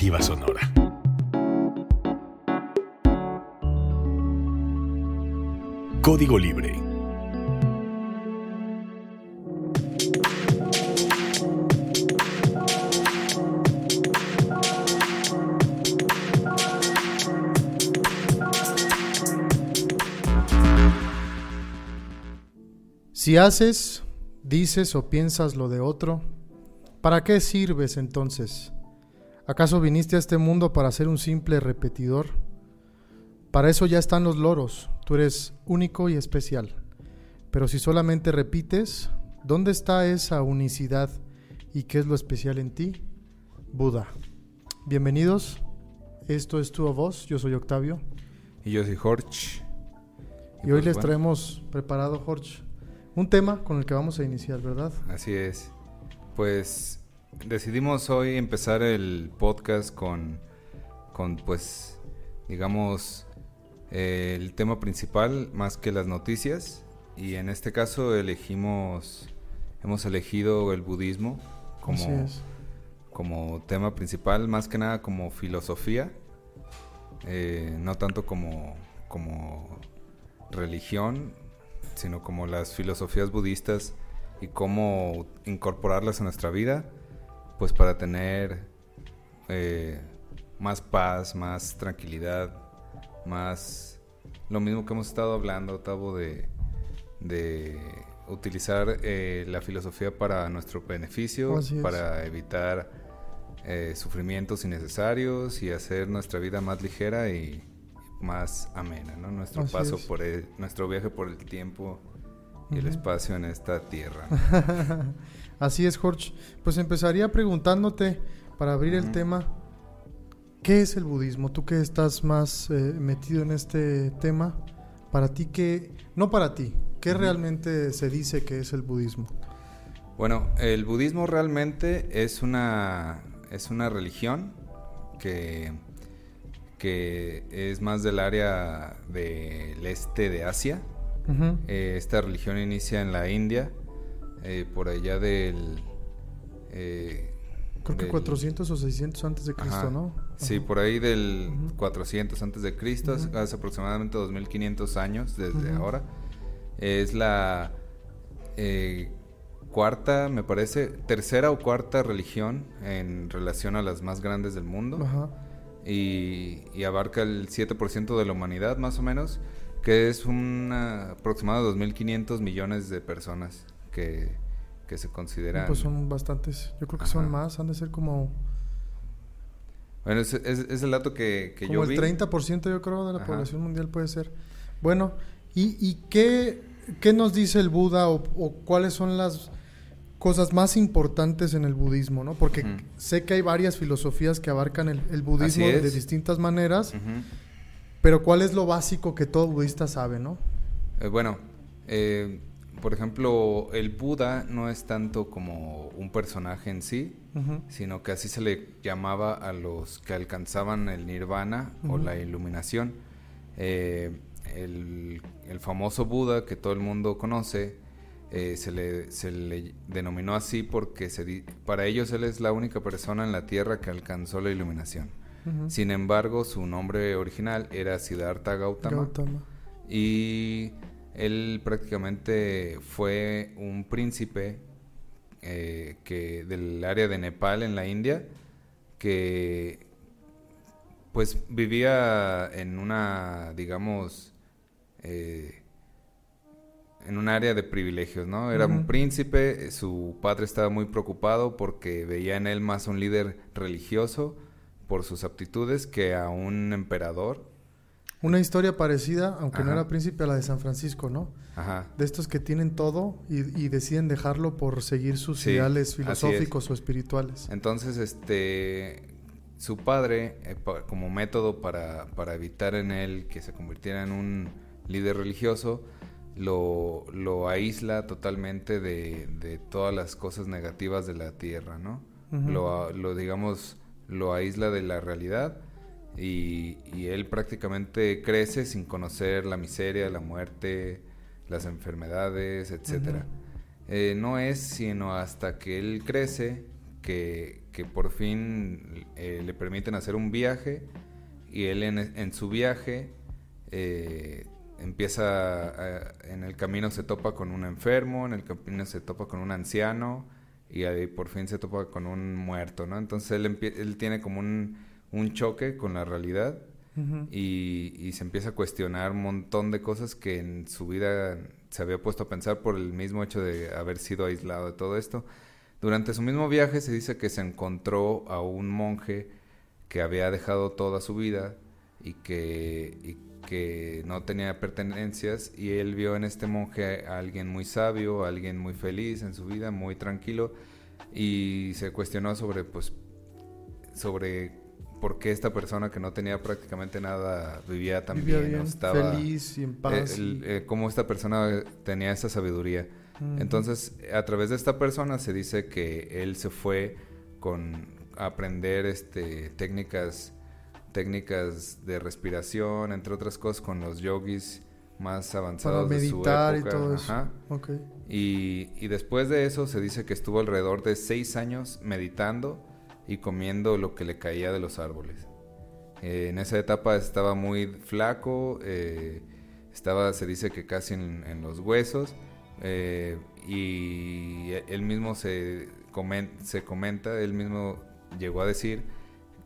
Sonora. Código Libre. Si haces, dices o piensas lo de otro, ¿para qué sirves entonces? ¿Acaso viniste a este mundo para ser un simple repetidor? Para eso ya están los loros, tú eres único y especial. Pero si solamente repites, ¿dónde está esa unicidad y qué es lo especial en ti? Buda. Bienvenidos, esto es Tu Voz, yo soy Octavio. Y yo soy Jorge. Y, hoy pues les traemos preparado, Jorge, un tema con el que vamos a iniciar, ¿verdad? Así es. Pues decidimos hoy empezar el podcast con, con pues, digamos, el tema principal más que las noticias. Y en este caso elegimos, hemos elegido el budismo como, como tema principal, más que nada como filosofía, eh, no tanto como, como religión, sino como las filosofías budistas y cómo incorporarlas a nuestra vida, pues para tener eh, más paz, más tranquilidad, más lo mismo que hemos estado hablando, Tavo, de, de utilizar eh, la filosofía para nuestro beneficio, para evitar eh, sufrimientos innecesarios y hacer nuestra vida más ligera y, más amena, ¿no? Nuestro paso por el, nuestro viaje por el tiempo y el espacio en esta tierra. Así es, Jorge. Pues empezaría preguntándote, para abrir el tema, ¿qué es el budismo? Tú que estás más eh, metido en este tema, para ti, ¿qué, no para ti, ¿qué realmente se dice que es el budismo? Bueno, el budismo realmente es una, es una religión que que es más del área del este de Asia. Eh, esta religión inicia en la India, eh, por allá del... Eh, Creo que 400 o 600 antes de Cristo, ¿no? Sí, por ahí del 400 antes de Cristo, hace aproximadamente 2500 años desde ahora. Es la cuarta, me parece, tercera o cuarta religión en relación a las más grandes del mundo. Ajá. Y, abarca el 7% de la humanidad más o menos, que es un aproximado de 2.500 millones de personas que, se consideran... Pues son bastantes, yo creo que son más, han de ser como... Bueno, es, es, el dato que, que yo vi. Como el 30% yo creo de la población mundial puede ser. Bueno, ¿y, y qué, qué, nos dice el Buda o, o cuáles son las cosas más importantes en el budismo, ¿no? Porque sé que hay varias filosofías que abarcan el, budismo de distintas maneras, pero ¿cuál es lo básico que todo budista sabe, no? Eh, bueno, eh, por ejemplo, el Buda no es tanto como un personaje en sí, sino que así se le llamaba a los que alcanzaban el nirvana o la iluminación. Eh, el, el famoso Buda que todo el mundo conoce, se, le, se, le, denominó así porque se para ellos él es la única persona en la Tierra que alcanzó la iluminación. Sin embargo, su nombre original era Siddhartha Gautama, y él prácticamente fue un príncipe eh, que del área de Nepal en la India que pues vivía en una digamos eh, en un área de privilegios, ¿no? Era un príncipe, su padre estaba muy preocupado porque veía en él más un líder religioso por sus aptitudes que a un emperador. Una historia parecida, aunque no era príncipe, a la de San Francisco, ¿no? Ajá. De estos que tienen todo y, deciden dejarlo por seguir sus ideales filosóficos o espirituales. Entonces, este, su padre, eh, como método para, para evitar en él que se convirtiera en un líder religioso, lo, lo aísla totalmente de, de, todas las cosas negativas de la tierra, ¿no? lo, lo, digamos, lo aísla de la realidad y, y, él prácticamente crece sin conocer la miseria, la muerte, las enfermedades, etcétera. Eh, no es sino hasta que él crece que, que por fin eh, le permiten hacer un viaje y él en, en su viaje eh, empieza, en el camino se topa con un enfermo, en el camino se topa con un anciano y ahí por fin se topa con un muerto, ¿no? Entonces él, él tiene como un, un, choque con la realidad y, y, se empieza a cuestionar un montón de cosas que en su vida se había puesto a pensar por el mismo hecho de haber sido aislado de todo esto. Durante su mismo viaje se dice que se encontró a un monje que había dejado toda su vida y que, y que no tenía pertenencias y él vio en este monje a alguien muy sabio, a alguien muy feliz en su vida, muy tranquilo y se cuestionó sobre pues sobre por qué esta persona que no tenía prácticamente nada vivía tan bien, estaba feliz y en paz, eh, cómo esta persona tenía esa sabiduría. Entonces, a través de esta persona se dice que él se fue con a aprender este técnicas técnicas de respiración, entre otras cosas, con los yogis más avanzados de su época. y todo eso. Y, y, después de eso se dice que estuvo alrededor de seis años meditando y comiendo lo que le caía de los árboles. Eh, en esa etapa estaba muy flaco, eh, estaba, se dice que casi en, los huesos, eh, y él mismo se, se comenta, él mismo llegó a decir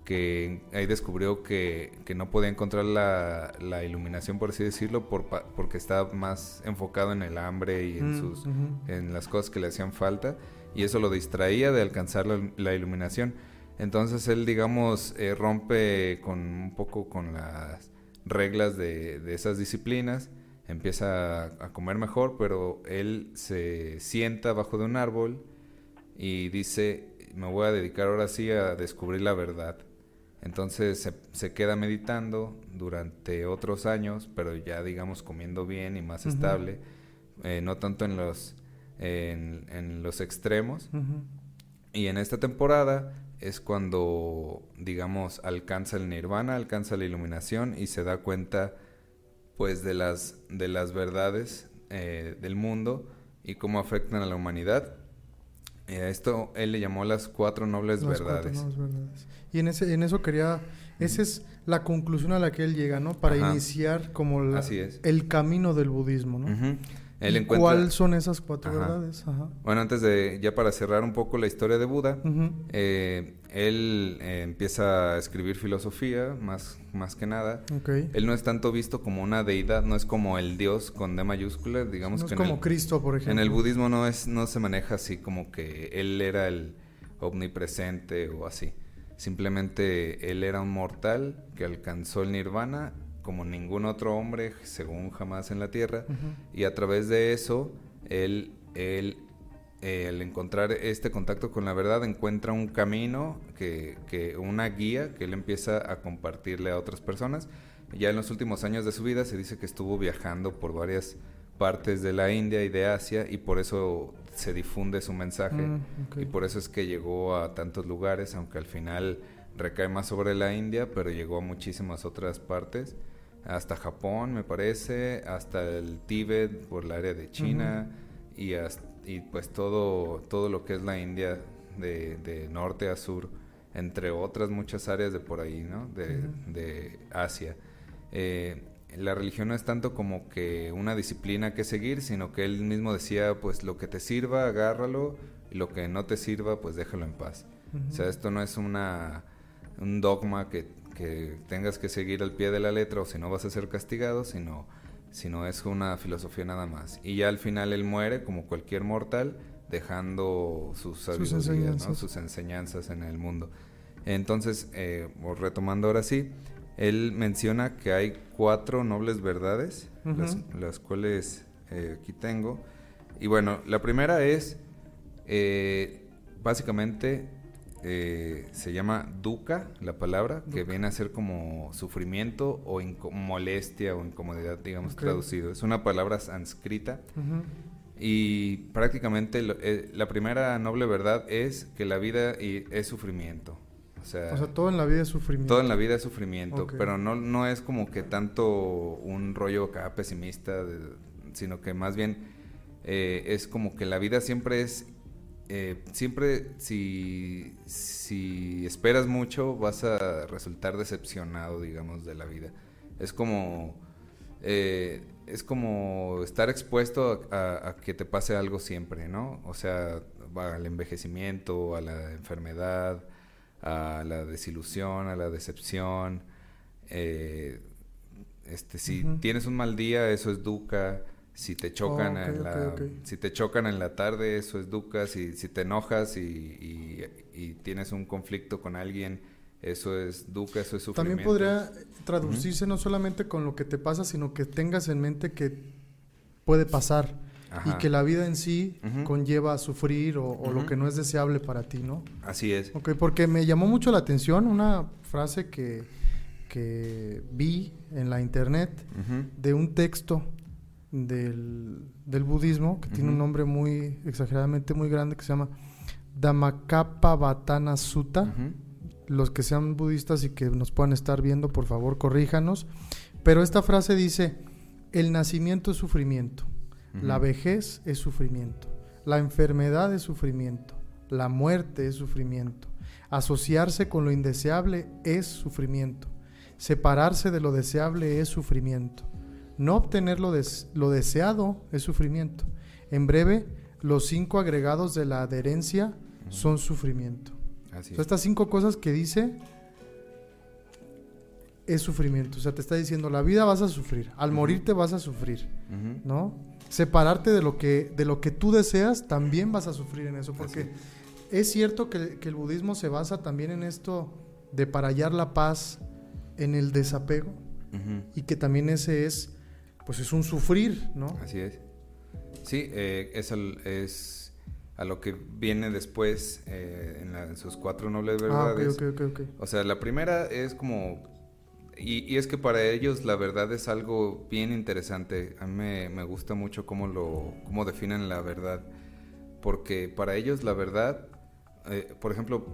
que ahí descubrió que, no podía encontrar la, iluminación, por así decirlo, por, porque estaba más enfocado en el hambre y en, mm, sus, en las cosas que le hacían falta, y eso lo distraía de alcanzar la, iluminación. Entonces él, digamos, eh, rompe con un poco con las reglas de, de esas disciplinas, empieza a, a comer mejor, pero él se sienta bajo de un árbol y dice, me voy a dedicar ahora sí a descubrir la verdad. Entonces se, queda meditando durante otros años, pero ya digamos comiendo bien y más estable, eh, no tanto en los, en, los extremos. Y en esta temporada es cuando, digamos, alcanza el nirvana, alcanza la iluminación y se da cuenta, pues, de las, de las verdades eh, del mundo y cómo afectan a la humanidad. Y a esto él le llamó las cuatro nobles verdades. Y en, ese, en eso quería, esa es la conclusión a la que él llega, ¿no? Para iniciar como el camino del budismo, ¿no? ¿Cuáles son esas cuatro verdades? Bueno, antes de, ya para cerrar un poco la historia de Buda, eh, él eh, empieza a escribir filosofía, más, más que nada. Él no es tanto visto como una deidad, no es como el dios con D mayúscula, digamos no que es como Cristo, por ejemplo. En el budismo no, es, no se maneja así como que él era el omnipresente o así. Simplemente él era un mortal que alcanzó el nirvana como ningún otro hombre, según jamás en la tierra, y a través de eso, él, él al encontrar este contacto con la verdad, encuentra un camino, que, que, una guía que él empieza a compartirle a otras personas. Ya en los últimos años de su vida se dice que estuvo viajando por varias partes de la India y de Asia y por eso se difunde su mensaje. Mm, y por eso es que llegó a tantos lugares, aunque al final recae más sobre la India, pero llegó a muchísimas otras partes, hasta Japón me parece, hasta el Tíbet por el área de China y, y pues todo, todo lo que es la India de, norte a sur, entre otras muchas áreas de por ahí, ¿no? De, de Asia. Eh, la religión no es tanto como que una disciplina que seguir, sino que él mismo decía, pues lo que te sirva, agárralo, y lo que no te sirva, pues déjalo en paz. O sea, esto no es una, un dogma que, que, tengas que seguir al pie de la letra o si no vas a ser castigado, sino, sino es una filosofía nada más. Y ya al final él muere, como cualquier mortal, dejando sus sus enseñanzas. sus enseñanzas en el mundo. Entonces, eh, retomando ahora sí, él menciona que hay cuatro nobles verdades, las, cuales eh, aquí tengo. Y bueno, la primera es, eh, básicamente, eh, se llama dukkha, la palabra, que viene a ser como sufrimiento o molestia o incomodidad, digamos, traducido. Es una palabra sánscrita. Y prácticamente la primera noble verdad es que la vida es sufrimiento. O sea, todo en la vida es sufrimiento. Todo en la vida es sufrimiento, pero no, no es como que tanto un rollo acá pesimista, sino que más bien eh, es como que la vida siempre es eh, siempre si, si esperas mucho vas a resultar decepcionado, digamos, de la vida. Es como, eh, es como estar expuesto a, que te pase algo siempre, ¿no? O sea, al envejecimiento, a la enfermedad, a la desilusión, a la decepción. Eh, este, si tienes un mal día, eso es duca. Si te chocan, en la, si te chocan en la tarde, eso es duca. Si, si te enojas y, tienes un conflicto con alguien, eso es duca, eso es sufrimiento. También podría traducirse no solamente con lo que te pasa, sino que tengas en mente que puede pasar y que la vida en sí conlleva a sufrir o, lo que no es deseable para ti, ¿no? Así es. Ok, porque me llamó mucho la atención una frase que, que vi en la internet de un texto del, budismo que tiene un nombre muy exageradamente muy grande que se llama Dhammacappa Sutta. Los que sean budistas y que nos puedan estar viendo, por favor, corríjanos. Pero esta frase dice, el nacimiento es sufrimiento, la vejez es sufrimiento, la enfermedad es sufrimiento, la muerte es sufrimiento, asociarse con lo indeseable es sufrimiento, separarse de lo deseable es sufrimiento, no obtener lo, deseado es sufrimiento. En breve, los cinco agregados de la adherencia son sufrimiento. estas cinco cosas que dice es sufrimiento. O sea, te está diciendo, la vida vas a sufrir, al morirte vas a sufrir, ¿no? Separarte de lo, que, de lo que tú deseas, también vas a sufrir en eso, porque es cierto que, el budismo se basa también en esto de para hallar la paz en el desapego, y que también ese es pues es un sufrir, ¿no? Así es. Sí, eh, es, es, a lo que viene después eh, en, sus cuatro nobles ah, verdades. o sea, la primera es como... Y, es que para ellos la verdad es algo bien interesante. A mí me, gusta mucho cómo, lo, cómo definen la verdad. Porque para ellos la verdad, eh, por ejemplo,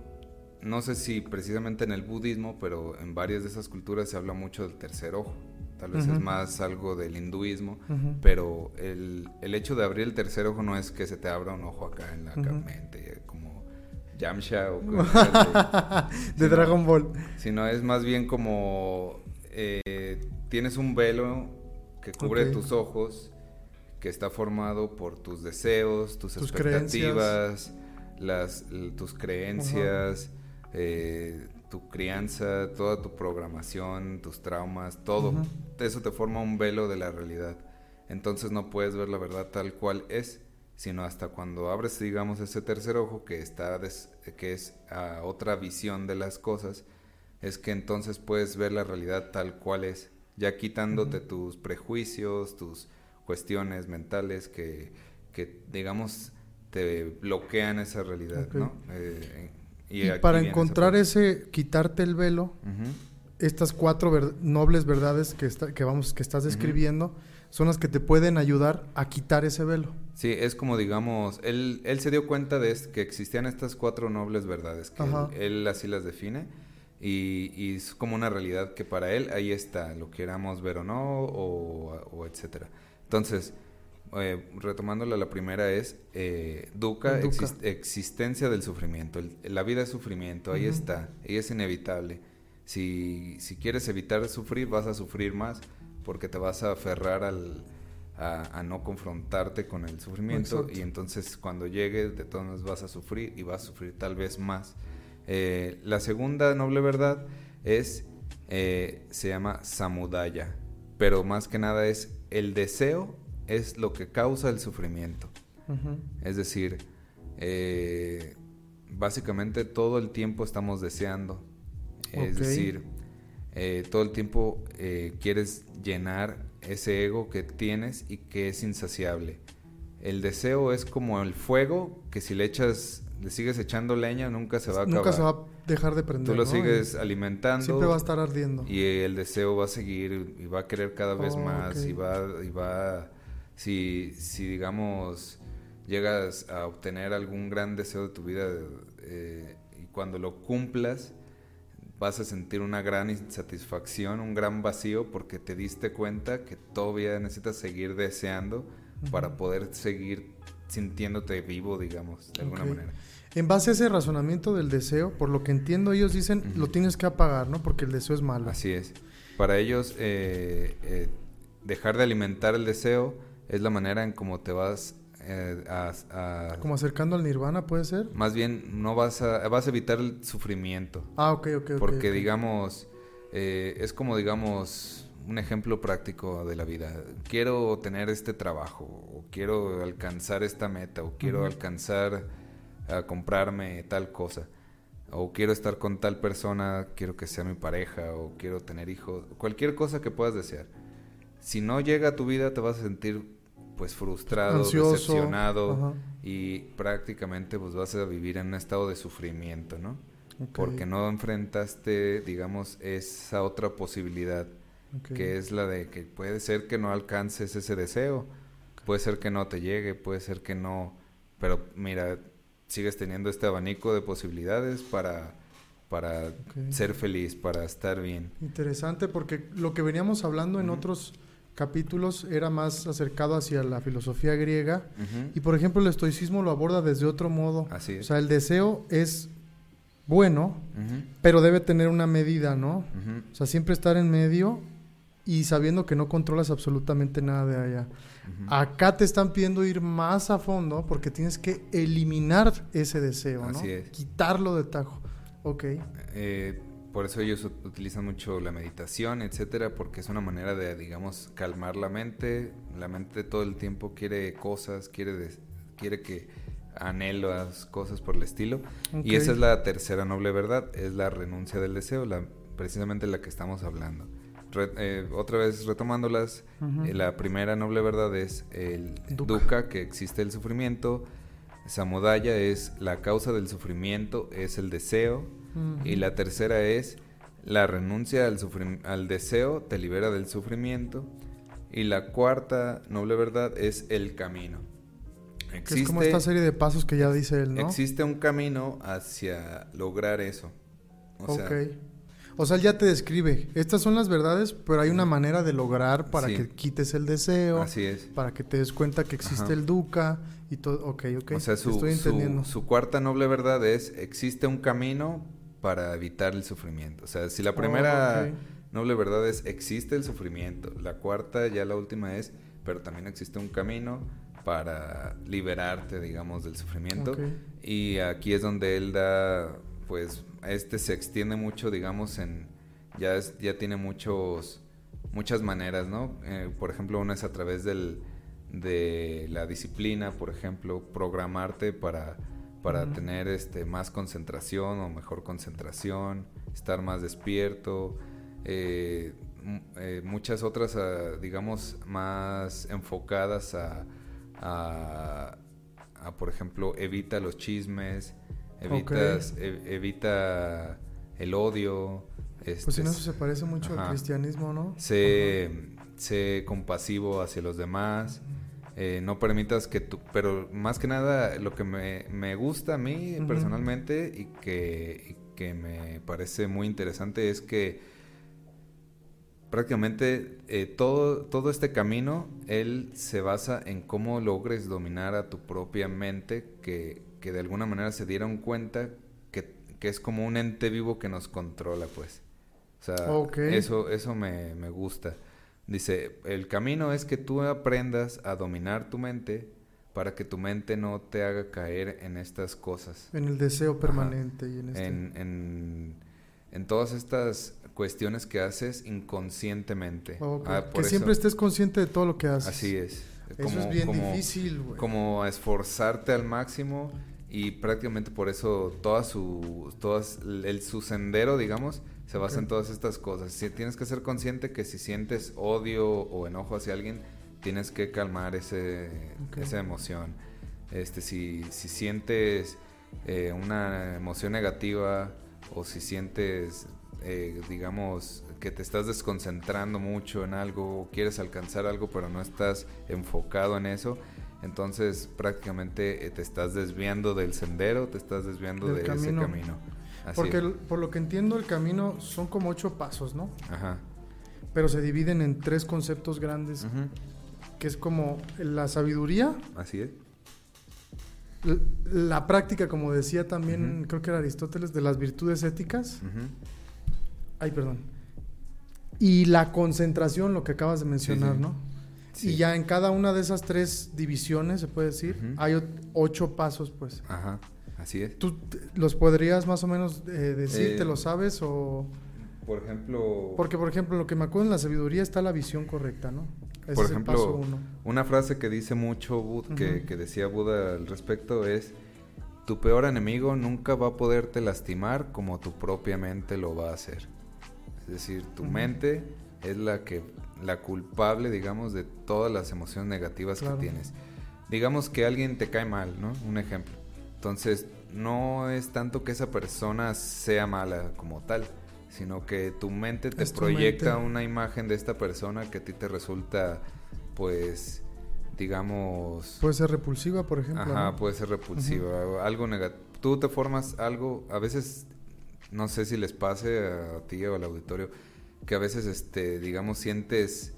no sé si precisamente en el budismo, pero en varias de esas culturas se habla mucho del tercer ojo tal vez es más algo del hinduismo, pero el, el, hecho de abrir el tercer ojo no es que se te abra un ojo acá en la mente, como Yamcha o de Dragon Ball. Sino es más bien como eh, tienes un velo que cubre tus ojos, que está formado por tus deseos, tus, expectativas, las, tus creencias, eh, tu crianza, toda tu programación, tus traumas, todo. Eso te forma un velo de la realidad. Entonces no puedes ver la verdad tal cual es, sino hasta cuando abres, digamos, ese tercer ojo que está que es a otra visión de las cosas, es que entonces puedes ver la realidad tal cual es, ya quitándote tus prejuicios, tus cuestiones mentales que, que digamos te bloquean esa realidad, ¿no? Eh, y, para encontrar ese, quitarte el velo, estas cuatro nobles verdades que, que, vamos, que estás describiendo son las que te pueden ayudar a quitar ese velo. Sí, es como digamos, él, él se dio cuenta de que existían estas cuatro nobles verdades, que él, así las define. Y, y, es como una realidad que para él ahí está, lo queramos ver o no, o, o etcétera. Entonces, eh, retomándola, la primera es eh, Duca, existencia del sufrimiento. la vida es sufrimiento, ahí está, y es inevitable. Si, si, quieres evitar sufrir, vas a sufrir más porque te vas a aferrar al, a, no confrontarte con el sufrimiento y entonces cuando llegue de todas vas a sufrir y vas a sufrir tal vez más. Eh, la segunda noble verdad es, eh, se llama samudaya, pero más que nada es el deseo es lo que causa el sufrimiento. Es decir, eh, básicamente todo el tiempo estamos deseando. Es decir, eh, todo el tiempo eh, quieres llenar ese ego que tienes y que es insaciable. El deseo es como el fuego que si le echas, le sigues echando leña nunca se va a acabar. Nunca se va a dejar de prender. Tú lo sigues alimentando. Siempre va a estar ardiendo. Y el deseo va a seguir y va a querer cada vez más y va, y va si, si digamos, llegas a obtener algún gran deseo de tu vida eh, y cuando lo cumplas, vas a sentir una gran insatisfacción, un gran vacío porque te diste cuenta que todavía necesitas seguir deseando para poder seguir sintiéndote vivo, digamos, de alguna manera. En base a ese razonamiento del deseo, por lo que entiendo, ellos dicen lo tienes que apagar, ¿no? Porque el deseo es malo. Así es. Para ellos, eh, eh, dejar de alimentar el deseo es la manera en cómo te vas eh, a, a- Como acercando al nirvana, ¿puede ser? Más bien, no vas a, vas a evitar el sufrimiento. Ah, ok, ok. Porque, digamos, eh, es como, digamos, un ejemplo práctico de la vida. Quiero tener este trabajo, o quiero alcanzar esta meta, o quiero alcanzar a comprarme tal cosa, o quiero estar con tal persona, quiero que sea mi pareja, o quiero tener hijos, cualquier cosa que puedas desear. Si no llega a tu vida, te vas a sentir pues frustrado, Ansioso, decepcionado ajá. y prácticamente pues vas a vivir en un estado de sufrimiento, ¿no? Porque no enfrentaste, digamos, esa otra posibilidad, que es la de que puede ser que no alcances ese deseo, puede ser que no te llegue, puede ser que no, pero mira, sigues teniendo este abanico de posibilidades para, para ser feliz, para estar bien. Interesante porque lo que veníamos hablando en otros capítulos era más acercado hacia la filosofía griega y por ejemplo el estoicismo lo aborda desde otro modo. Así O es. sea, el deseo es bueno, pero debe tener una medida, ¿no? O sea, siempre estar en medio y sabiendo que no controlas absolutamente nada de allá. Acá te están pidiendo ir más a fondo porque tienes que eliminar ese deseo, ¿no? Así es. Quitarlo de tajo. Ok. Eh, por eso ellos ut- utilizan mucho la meditación, etcétera, porque es una manera de, digamos, calmar la mente. La mente todo el tiempo quiere cosas, quiere, quiere que anhelas cosas por el estilo. Y esa es la tercera noble verdad, es la renuncia del deseo, la, precisamente la que estamos hablando. Re- eh, otra vez retomándolas, eh, la primera noble verdad es el Dukkha. dukkha, que existe el sufrimiento. Samudaya es la causa del sufrimiento, es el deseo. Y la tercera es la renuncia al, deseo te libera del sufrimiento. Y la cuarta noble verdad es el camino. Que es como esta serie de pasos que ya dice él, ¿no? existe un camino hacia lograr eso. O sea, ok. O sea, él ya te describe. Estas son las verdades, pero hay una manera de lograr para Sí. que quites el deseo, así es. para que te des cuenta que existe Ajá. el duca y todo. Ok, ok. O sea, su, Estoy su- entendiendo. su cuarta noble verdad es existe un camino para evitar el sufrimiento. O sea, si la primera Oh, ok. noble verdad es existe el sufrimiento, la cuarta, ya la última es, pero también existe un camino para liberarte, digamos, del sufrimiento. Y aquí es donde él da, pues, este se extiende mucho, digamos, en, ya, es- ya tiene muchos, muchas maneras, ¿no? Eh, por ejemplo, una es a través del, de la disciplina, por ejemplo, programarte para, para tener este, más concentración o mejor concentración, estar más despierto, eh, eh, muchas otras, ah, digamos, más enfocadas a, a, a, por ejemplo, evita los chismes, evitas, e- evita el odio. Pues este, en eso se parece mucho al cristianismo, ¿no? sé, sé compasivo hacia los demás. Eh, no permitas que tú, pero más que nada lo que me, me gusta a mí personalmente y que, y que me parece muy interesante es que prácticamente eh, todo, todo este camino, él se basa en cómo logres dominar a tu propia mente, que, que de alguna manera se dieron cuenta que, que es como un ente vivo que nos controla, pues. O sea, eso, eso me, me gusta. Dice, el camino es que tú aprendas a dominar tu mente para que tu mente no te haga caer en estas cosas En el deseo permanente y en este. en, en, en todas estas cuestiones que haces inconscientemente. Ok. Ah, que siempre estés consciente de todo lo que haces. Así es. Eso es bien difícil, güey. Como esforzarte al máximo y prácticamente por eso toda su, todas, el, su sendero, digamos, se basa en todas estas cosas. Si tienes que ser consciente que si sientes odio o enojo hacia alguien, tienes que calmar ese, esa emoción. Este, si, si sientes eh, una emoción negativa o si sientes, eh, digamos, que te estás desconcentrando mucho en algo o quieres alcanzar algo pero no estás enfocado en eso, entonces prácticamente eh, te estás desviando del sendero, te estás desviando Del de camino. ese camino. Así Porque el- por lo que entiendo el camino son como ocho pasos, ¿no? Ajá. Pero se dividen en tres conceptos grandes, que es como la sabiduría, Así es. la práctica, como decía también, creo que era Aristóteles, de las virtudes éticas. Ujú. Ay, perdón. Y la concentración, lo que acabas de mencionar, sí. ¿no? Sí. Y ya en cada una de esas tres divisiones, se puede decir, hay ocho pasos, pues. Ajá, así es. ¿Tú los podrías más o menos eh, decir, Eh, te lo sabes? o Por ejemplo, Porque, por ejemplo, lo que me acuerdo en la sabiduría está la visión correcta, ¿no? Ese por es el paso ejemplo, uno. una frase que dice mucho Bud, que, decía Buda al respecto es, tu peor enemigo nunca va a poderte lastimar como tu propia mente lo va a hacer. Es decir, tu mente es la que la culpable, digamos, de todas las emociones negativas Claro. que tienes. Digamos que alguien te cae mal, ¿no? Un ejemplo. Entonces, no es tanto que esa persona sea mala como tal, sino que tu mente te Es proyecta mente. una imagen de esta persona que a ti te resulta, pues, digamos... Puede ser repulsiva, por ejemplo. Ajá, ¿no? puede ser repulsiva, algo negativo. Tú te formas algo, a veces, no sé si les pase a ti o al auditorio, que a veces, este, digamos, sientes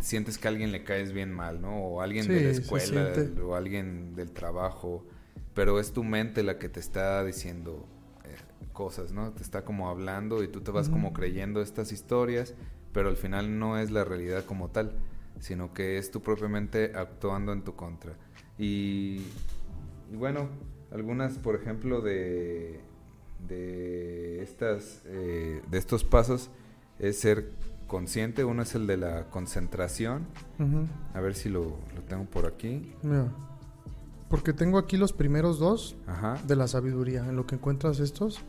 sientes que a alguien le caes bien mal, ¿no? O alguien de la escuela o alguien del trabajo, pero es tu mente la que te está diciendo eh, cosas, ¿no? Te está como hablando y tú te vas como creyendo estas historias, pero al final no es la realidad como tal, sino que es tu propia mente actuando en tu contra. Y, y bueno, algunas, por ejemplo, de, de, estas, eh, de estos pasos es ser consciente. Uno es el de la concentración. A ver si lo, lo tengo por aquí. Porque tengo aquí los primeros dos Ajá. de la sabiduría. En lo que encuentras estos,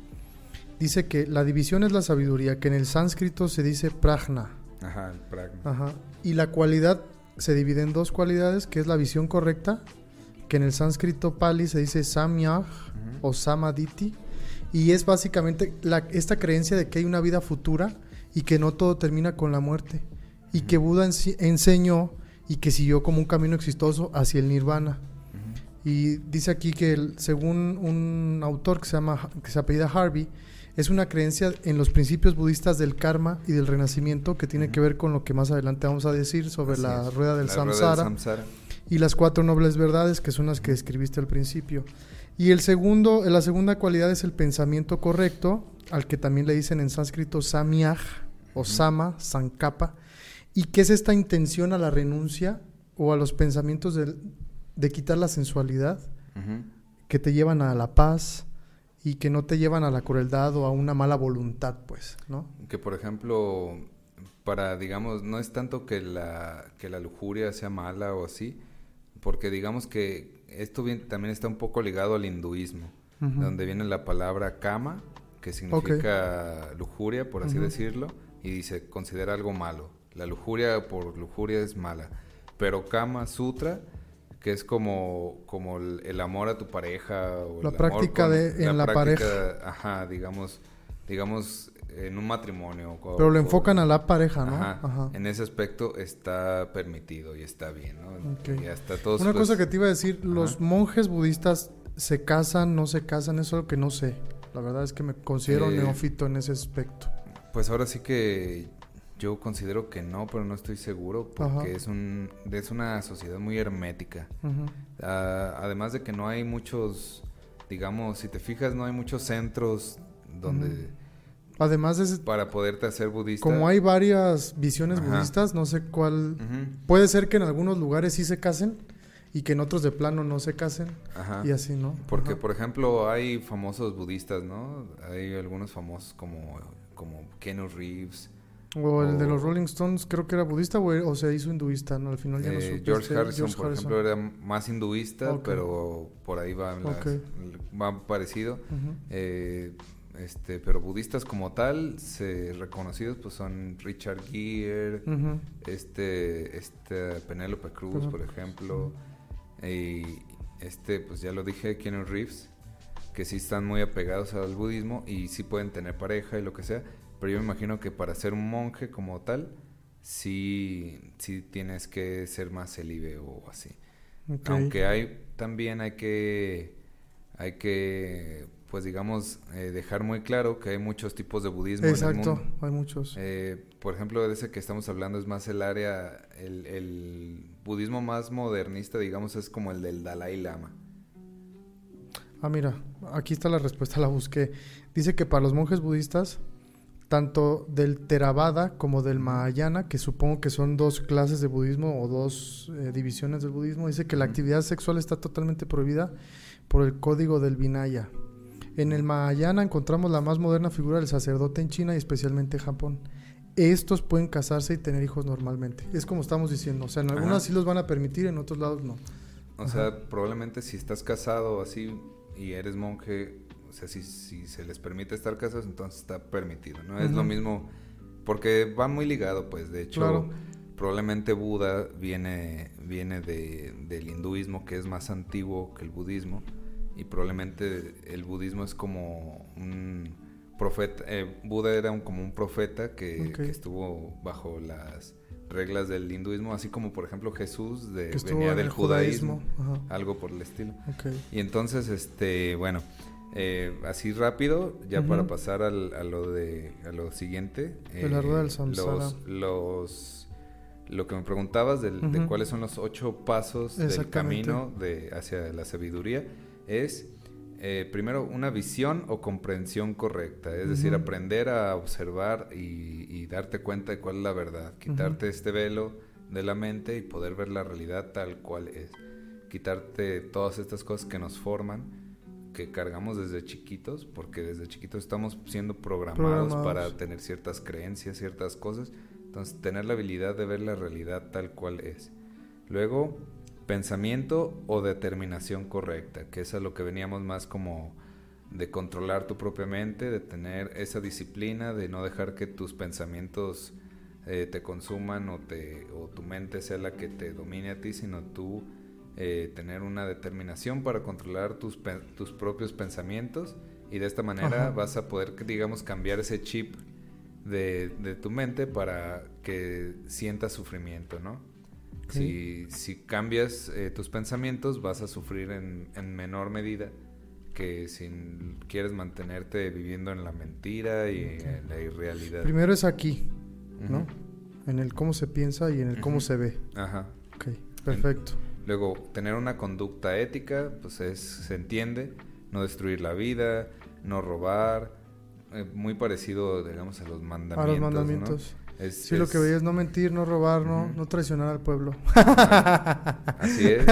dice que la división es la sabiduría, que en el sánscrito se dice prajna. Ajá, el pragma. Ajá. Y la cualidad se divide en dos cualidades, que es la visión correcta, que en el sánscrito pali se dice samyag Ujú. o samaditi, y es básicamente la- esta creencia de que hay una vida futura y que no todo termina con la muerte, y que Buda enseñó y que siguió como un camino exitoso hacia el nirvana. Y dice aquí que el- según un autor que se llama que se apellida Harvey, es una creencia en los principios budistas del karma y del renacimiento que tiene que ver con lo que más adelante vamos a decir sobre Así la rueda del La rueda samsara samsara. y las cuatro nobles verdades que son las que escribiste al principio. Y el segundo, la segunda cualidad es el pensamiento correcto, al que también le dicen en sánscrito samyag o sama, sankapa, y que es esta intención a la renuncia o a los pensamientos del- de quitar la sensualidad que te llevan a la paz y que no te llevan a la crueldad o a una mala voluntad, pues, ¿no? Que por ejemplo, para, digamos, no es tanto que la, que la lujuria sea mala o así, porque digamos que esto bien- también está un poco ligado al hinduismo, donde viene la palabra kama, que significa lujuria, por así decirlo, y dice, considera algo malo. La lujuria por lujuria es mala, pero kama sutra que es como, como el, el amor a tu pareja o La el amor práctica de- en la práctica, ajá digamos digamos en un matrimonio o- Pero lo o- enfocan a la pareja, ¿no? Ajá. Ajá. En ese aspecto está permitido y está bien, ¿no? Y hasta todos Una cosa que te iba a decir, los monjes budistas se casan, no se casan, eso es lo que no sé. La verdad es que me considero Eh, neófito en ese aspecto. Pues ahora sí que yo considero que no, pero no estoy seguro porque Ajá. es un es una sociedad muy hermética. Ah, además de que no hay muchos, digamos, si te fijas, no hay muchos centros donde Ujú. Además, es, para poderte hacer budista. como hay varias visiones Ajá. budistas, no sé cuál... Puede ser que en algunos lugares sí se casen y que en otros de plano no se casen Ajá. y así, ¿no? Porque, Ajá. por ejemplo, hay famosos budistas, ¿no? Hay algunos famosos como, como Keanu Reeves, O el de los Rolling Stones, creo que era budista o, o se hizo hinduista, ¿no? Al final ya no eh, supe. George Harrison, George por Harrison. ejemplo, era más hinduista, pero por ahí va, las- Ok. va parecido. Eh, este, pero budistas como tal, se, reconocidos, pues son Richard Gere, este, este Penélope Cruz, por ejemplo, y este, pues ya lo dije, Keanu Reeves, que sí están muy apegados al budismo y sí pueden tener pareja y lo que sea, pero yo me imagino que para ser un monje como tal, sí, sí tienes que ser más célibe o así. Aunque hay, también hay que, hay que, pues digamos, eh, dejar muy claro que hay muchos tipos de budismo en el Exacto, mundo. hay muchos. Eh, por ejemplo, de ese que estamos hablando es más el área, el, el budismo más modernista, digamos, es como el del Dalai Lama. Ah, mira, aquí está la respuesta, la busqué. Dice que para los monjes budistas, tanto del Theravada como del Mahayana, que supongo que son dos clases de budismo o dos eh, divisiones del budismo, dice que la actividad sexual está totalmente prohibida por el código del Vinaya. En el Mahayana encontramos la más moderna figura del sacerdote en China y especialmente en Japón. Estos pueden casarse y tener hijos normalmente. Es como estamos diciendo. O sea, en Ajá. algunas sí los van a permitir, en otros lados no. O Ajá. sea, probablemente si estás casado o así y eres monje, sea, si, si se les permite estar casados, entonces está permitido, ¿no? Es lo mismo, porque va muy ligado, pues, de hecho, Claro. probablemente Buda viene, viene de, del hinduismo, que es más antiguo que el budismo, y probablemente el budismo es como un profeta, eh, Buda era un- como un profeta que, estuvo bajo las reglas del hinduismo, así como por ejemplo Jesús de, venía en del el judaísmo, algo por el estilo. Y entonces, este, bueno, eh, así rápido, ya para pasar al- a lo de a lo siguiente. La rueda del eh, samsara. Los, los- lo que me preguntabas del- de cuáles son los ocho pasos del camino de, hacia la sabiduría es eh, primero una visión o comprensión correcta, es decir, aprender a observar y, y darte cuenta de cuál es la verdad, quitarte este velo de la mente y poder ver la realidad tal cual es, quitarte todas estas cosas que nos forman, que cargamos desde chiquitos, porque desde chiquitos estamos siendo programados, Programados. para tener ciertas creencias, ciertas cosas, entonces tener la habilidad de ver la realidad tal cual es. Luego, pensamiento o determinación correcta, que es a lo que veníamos más como de controlar tu propia mente, de tener esa disciplina, de no dejar que tus pensamientos eh, te consuman o, te, o tu mente sea la que te domine a ti, sino tú eh, tener una determinación para controlar tus, tus propios pensamientos y de esta manera Ajá. vas a poder, digamos, cambiar ese chip de, de tu mente para que sientas sufrimiento, ¿no? Si, si cambias eh, tus pensamientos vas a sufrir en, en menor medida que si quieres mantenerte viviendo en la mentira y en la irrealidad. Primero es aquí. ¿no? En el cómo se piensa y en el cómo se ve. Ajá. Ok, perfecto. Luego, tener una conducta ética, pues es, se entiende, no destruir la vida, no robar, eh, muy parecido, digamos, a los mandamientos. A los ¿no? mandamientos. Es- Sí, lo que veía es no mentir, no robar, no, traicionar al pueblo. Así es,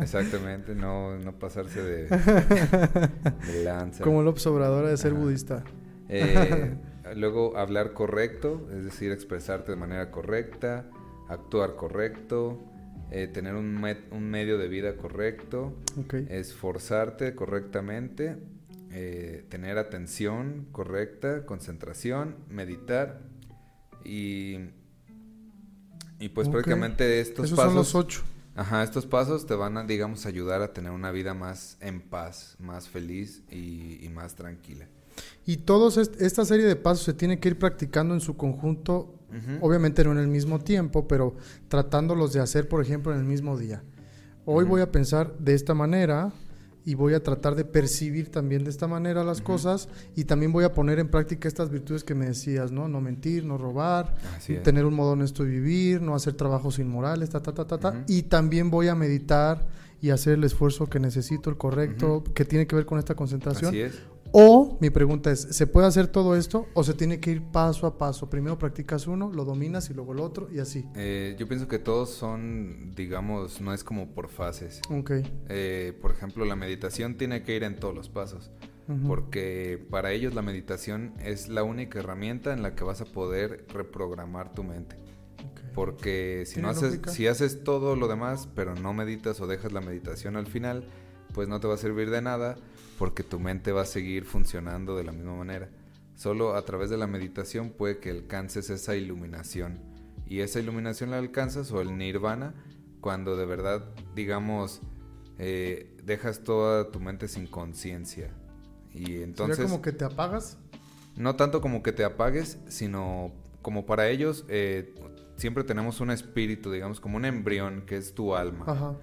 exactamente, no, no pasarse de, de lanza. Como López Obrador de ser Ajá. budista. Eh, luego, hablar correcto, es decir, expresarte de manera correcta, actuar correcto, eh, tener un, me- un medio de vida correcto, esforzarte correctamente, eh, tener atención correcta, concentración, meditar y, y pues prácticamente estos Esos pasos... son los ocho. Ajá, estos pasos te van a, digamos, ayudar a tener una vida más en paz, más feliz y, y más tranquila. Y todos est- esta serie de pasos se tiene que ir practicando en su conjunto, obviamente no en el mismo tiempo, pero tratándolos de hacer, por ejemplo, en el mismo día. Hoy voy a pensar de esta manera y voy a tratar de percibir también de esta manera las cosas y también voy a poner en práctica estas virtudes que me decías, ¿no? No mentir, no robar, tener un modo honesto de vivir, no hacer trabajos inmorales, ta, ta, ta, ta, ta. Y también voy a meditar y hacer el esfuerzo que necesito, el correcto, que tiene que ver con esta concentración. Así es. O mi pregunta es, ¿se puede hacer todo esto o se tiene que ir paso a paso? Primero practicas uno, lo dominas y luego el otro y así. Eh, yo pienso que todos son, digamos, no es como por fases. Ok. Eh, por ejemplo, la meditación tiene que ir en todos los pasos, porque para ellos la meditación es la única herramienta en la que vas a poder reprogramar tu mente. Ok. Porque si no ¿Tiene haces, lógica? si haces todo lo demás, pero no meditas o dejas la meditación al final, pues no te va a servir de nada, porque tu mente va a seguir funcionando de la misma manera. Solo a través de la meditación puede que alcances esa iluminación. Y esa iluminación la alcanzas o el nirvana cuando de verdad, digamos, eh, dejas toda tu mente sin conciencia. Y entonces... Sería como que te apagas. No tanto como que te apagues, sino como para ellos eh, siempre tenemos un espíritu, digamos, como un embrión que es tu alma. Ajá.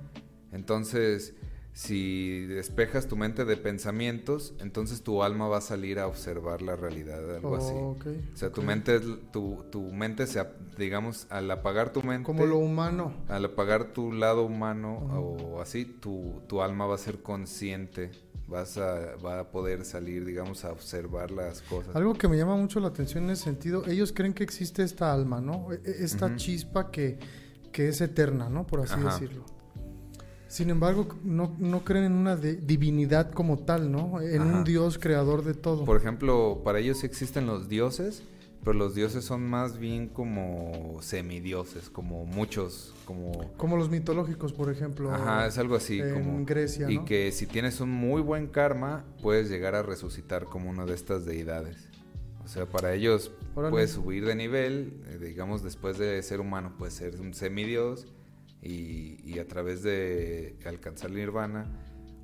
Entonces, si despejas tu mente de pensamientos, entonces tu alma va a salir a observar la realidad, algo así. Oh, O sea, tu mente, tu, tu mente se, digamos, al apagar tu mente, Como lo humano. al apagar tu lado humano o así, tu, tu alma va a ser consciente, vas a, va a poder salir, digamos, a observar las cosas. Algo que me llama mucho la atención en ese sentido, ellos creen que existe esta alma, ¿no? E- e- Esta chispa que, que es eterna, ¿no? Por así Ajá. decirlo. Sin embargo, no, no creen en una de- divinidad como tal, ¿no? En Ajá. un Dios creador de todo. Por ejemplo, para ellos existen los dioses, pero los dioses son más bien como semidioses, como muchos, como... Como los mitológicos, por ejemplo. Ajá, es algo así en como... Grecia, Y ¿no? que si tienes un muy buen karma, puedes llegar a resucitar como una de estas deidades. O sea, para ellos Órale. puedes subir de nivel, eh, digamos, después de ser humano, puedes ser un semidios y, y a través de alcanzar el nirvana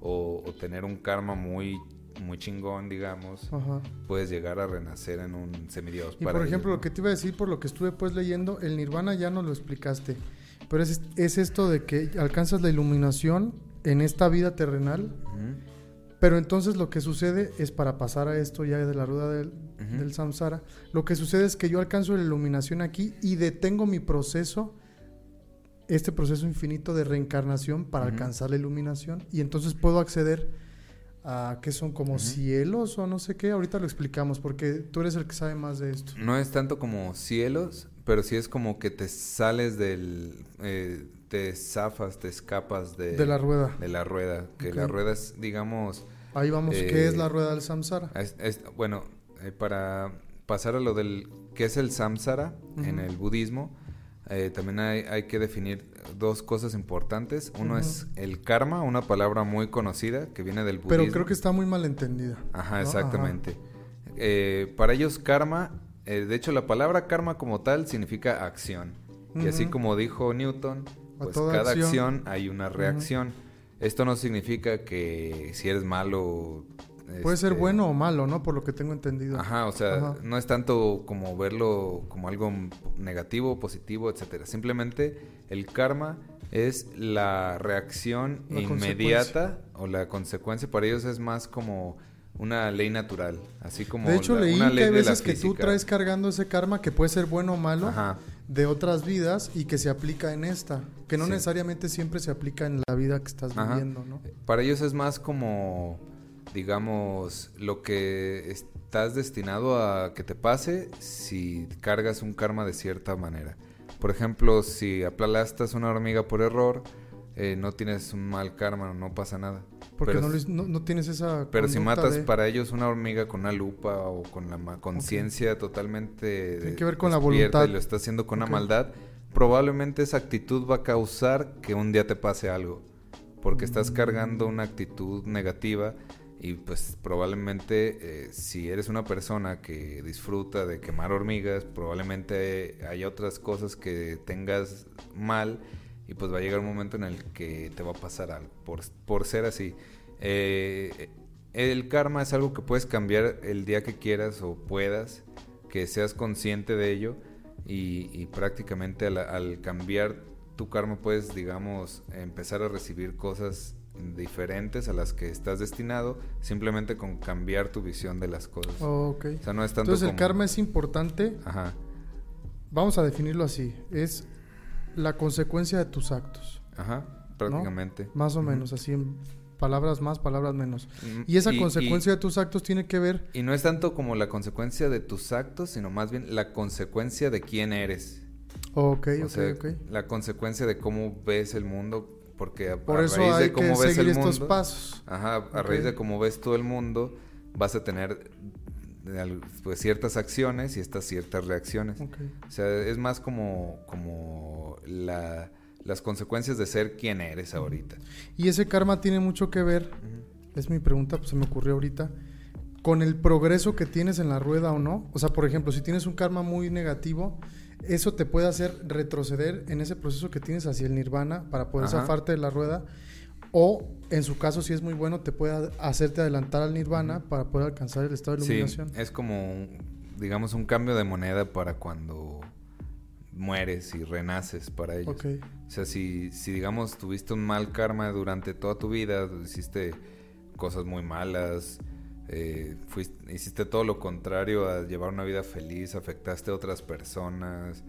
o, o tener un karma muy, muy chingón, digamos, Ajá. puedes llegar a renacer en un semidios. Y para por ellos, ejemplo, ¿no? lo que te iba a decir por lo que estuve pues leyendo, el nirvana ya no lo explicaste, pero es, es esto de que alcanzas la iluminación en esta vida terrenal, pero entonces lo que sucede es para pasar a esto ya de la rueda del, del samsara, lo que sucede es que yo alcanzo la iluminación aquí y detengo mi proceso, este proceso infinito de reencarnación para alcanzar la iluminación y entonces puedo acceder a que son como cielos o no sé qué, ahorita lo explicamos porque tú eres el que sabe más de esto. No es tanto como cielos, pero sí es como que te sales del... eh, te zafas, te escapas de, De la rueda. de la rueda. Que la rueda es, digamos... Ahí vamos, Eh, ¿qué es la rueda del samsara? es- es- bueno, eh, para pasar a lo del... ¿Qué es el samsara en el budismo? Eh, también hay, hay que definir dos cosas importantes. Uno es el karma, una palabra muy conocida que viene del budismo. Pero creo que está muy mal entendida. Ajá, ¿no? exactamente. Eh, para ellos karma, eh, de hecho la palabra karma como tal significa acción. Y así como dijo Newton, pues cada acción. acción. hay una reacción. Esto no significa que si eres malo... Puede ser este, bueno o malo, ¿no? Por lo que tengo entendido. Ajá, o sea, Ajá. no es tanto como verlo como algo negativo, positivo, etcétera. Simplemente el karma es la reacción La inmediata o la consecuencia. Para ellos es más como una ley natural, así como de hecho, la- leí una que hay veces que tú traes cargando ese karma que puede ser bueno o malo Ajá. de otras vidas y que se aplica en esta. Que no Sí. necesariamente siempre se aplica en la vida que estás Ajá. viviendo, ¿no? Para ellos es más como, digamos, lo que estás destinado a que te pase si cargas un karma de cierta manera. Por ejemplo, si aplastas una hormiga por error, eh, no tienes un mal karma, no pasa nada. Porque pero, no, no- no tienes esa. pero si matas de- para ellos una hormiga con una lupa o con la conciencia totalmente Tiene que ver con la voluntad. y lo está haciendo con Ok. una maldad, probablemente esa actitud va a causar que un día te pase algo. Porque estás cargando una actitud negativa y pues probablemente eh, si eres una persona que disfruta de quemar hormigas, probablemente hay otras cosas que tengas mal y pues va a llegar un momento en el que te va a pasar algo por, por ser así. Eh, el karma es algo que puedes cambiar el día que quieras o puedas, que seas consciente de ello y, prácticamente al, al cambiar tu karma puedes, digamos, empezar a recibir cosas diferentes a las que estás destinado simplemente con cambiar tu visión de las cosas. Oh, ok. O sea, no es tanto Entonces el karma es importante. Ajá, Vamos a definirlo así. Es la consecuencia de tus actos. ajá, prácticamente. Más o menos, así en palabras más, palabras menos. Mm, Y esa y- consecuencia de tus actos tiene que ver. Y no es tanto como la consecuencia de tus actos, sino más bien la consecuencia de quién eres. Ok, o ok, sea, ok. la consecuencia de cómo ves el mundo, porque a, Por a eso raíz hay de cómo que ves seguir el estos mundo, pasos. ajá, a Ok. raíz de cómo ves todo el mundo, vas a tener al- pues ciertas acciones y estas ciertas reacciones. Ok. O sea, es más como como la, las consecuencias de ser quien eres ahorita. Y ese karma tiene mucho que ver, es mi pregunta, pues se me ocurrió ahorita, con el progreso que tienes en la rueda o no. O sea, por ejemplo, si tienes un karma muy negativo, eso te puede hacer retroceder en ese proceso que tienes hacia el nirvana para poder Ajá. zafarte de la rueda. O, en su caso, si es muy bueno, te puede hacerte adelantar al nirvana para poder alcanzar el estado de Sí, iluminación. es como, digamos, un cambio de moneda para cuando mueres y renaces para ellos. Ok. O sea, si, si digamos tuviste un mal karma durante toda tu vida, hiciste cosas muy malas, eh, fuiste- hiciste todo lo contrario a llevar una vida feliz, afectaste a otras personas,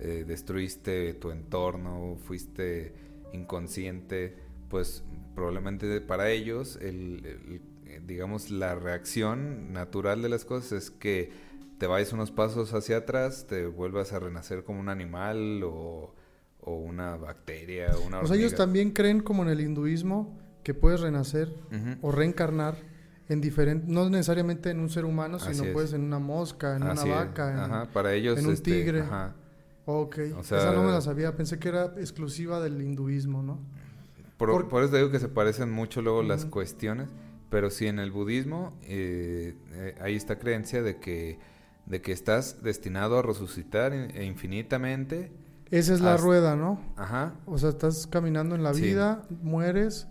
eh, destruiste tu entorno, fuiste inconsciente, pues probablemente para ellos, el, el- digamos, la reacción natural de las cosas es que te vayas unos pasos hacia atrás, te vuelvas a renacer como un animal o, o una bacteria una O sea, ellos hormiga. también creen como en el hinduismo que puedes renacer o reencarnar en diferentes, no necesariamente en un ser humano, Así sino es. puedes en una mosca, en Así una vaca, en... Ajá, para ellos en un este, tigre. ajá. Ok, O sea- esa no me la sabía, pensé que era exclusiva del hinduismo, ¿no? Por, Por- por eso digo que se parecen mucho luego las cuestiones, pero sí en el budismo eh, eh, hay esta creencia de que, de que estás destinado a resucitar e infinitamente. Esa es la Hasta- rueda, ¿no? Ajá, O sea, estás caminando en la Sí. vida, mueres,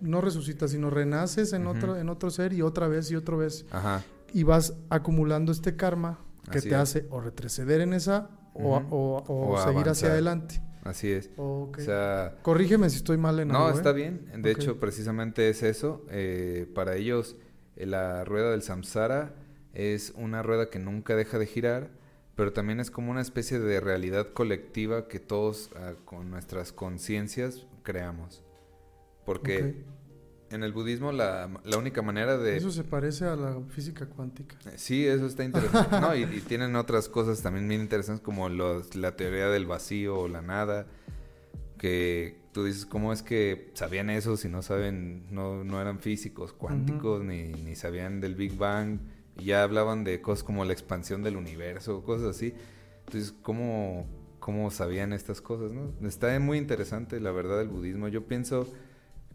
no resucitas, sino renaces en, otro, en otro ser y otra vez y otra vez. ajá, Y vas acumulando este karma que Así te es. hace o retroceder en esa o, o- o O seguir hacia adelante. así es. Ok. O sea, Corrígeme si estoy mal en no, algo, ¿eh? está bien. De hecho, precisamente es eso. Eh, para ellos, eh, la rueda del samsara es una rueda que nunca deja de girar, pero también es como una especie de realidad colectiva que todos ah, con nuestras conciencias creamos. Porque en el budismo la, la única manera de... Eso se parece a la física cuántica. Sí, eso está interesante. No, y, y tienen otras cosas también bien interesantes como los- la teoría del vacío o la nada. Que tú dices, ¿cómo es que sabían eso si no saben, no, no eran físicos cuánticos ni, ni sabían del Big Bang? Y ya hablaban de cosas como la expansión del universo, cosas así. Entonces, ¿cómo, cómo sabían estas cosas? No? Está muy interesante, la verdad, el budismo. Yo pienso